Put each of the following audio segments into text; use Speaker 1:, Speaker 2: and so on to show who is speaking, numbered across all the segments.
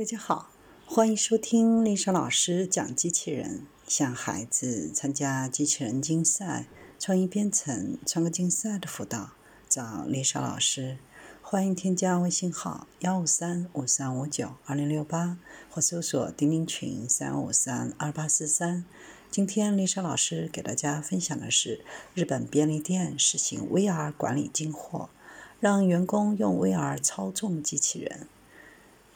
Speaker 1: 大家好，欢迎收听丽莎老师讲机器人。向孩子参加机器人竞赛、创意编程、创客竞赛的辅导，找丽莎老师。欢迎添加微信号幺五三五三五九二零六八，或搜索钉钉群三五三二八四三。今天丽莎老师给大家分享的是日本便利店实行 VR 管理进货，让员工用 VR 操纵机器人。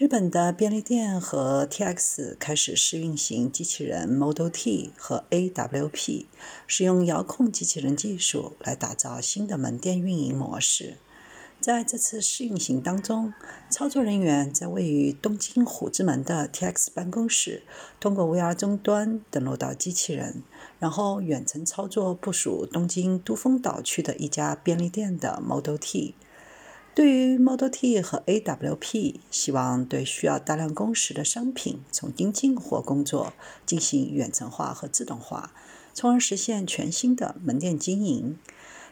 Speaker 1: 日本的便利店和 TX 开始试运行机器人 Model T 和 AWP，使用遥控机器人技术来打造新的门店运营模式。在这次试运行当中，操作人员在位于东京虎之门的 TX 办公室，通过 VR 终端登录到机器人，然后远程操作部署东京都丰岛区的一家便利店的 Model T。对于 Model T 和 AWP，希望对需要大量工时的商品从新进货工作进行远程化和自动化，从而实现全新的门店经营。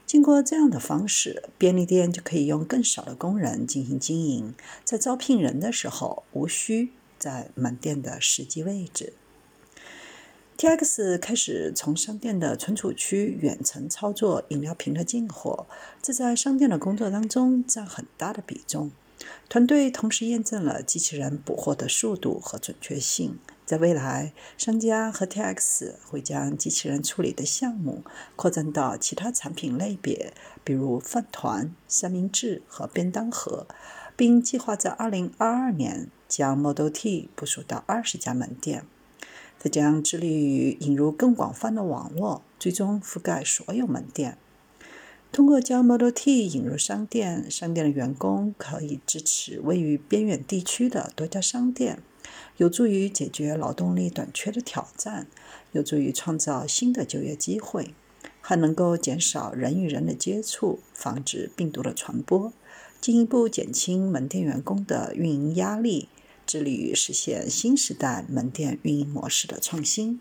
Speaker 1: 经过这样的方式，便利店就可以用更少的工人进行经营，在招聘人的时候无需在门店的实际位置。TX 开始从商店的存储区远程操作饮料瓶的进货，这在商店的工作当中占很大的比重。团队同时验证了机器人补货的速度和准确性。在未来，商家和 TX 会将机器人处理的项目扩展到其他产品类别，比如饭团、三明治和便当盒，并计划在2022年将 Model T 部署到二十家门店。它将致力于引入更广泛的网络，最终覆盖所有门店。通过将 Model T 引入商店，商店的员工可以支持位于边远地区的多家商店，有助于解决劳动力短缺的挑战，有助于创造新的就业机会，还能够减少人与人的接触，防止病毒的传播，进一步减轻门店员工的运营压力。致力于实现新时代门店运营模式的创新。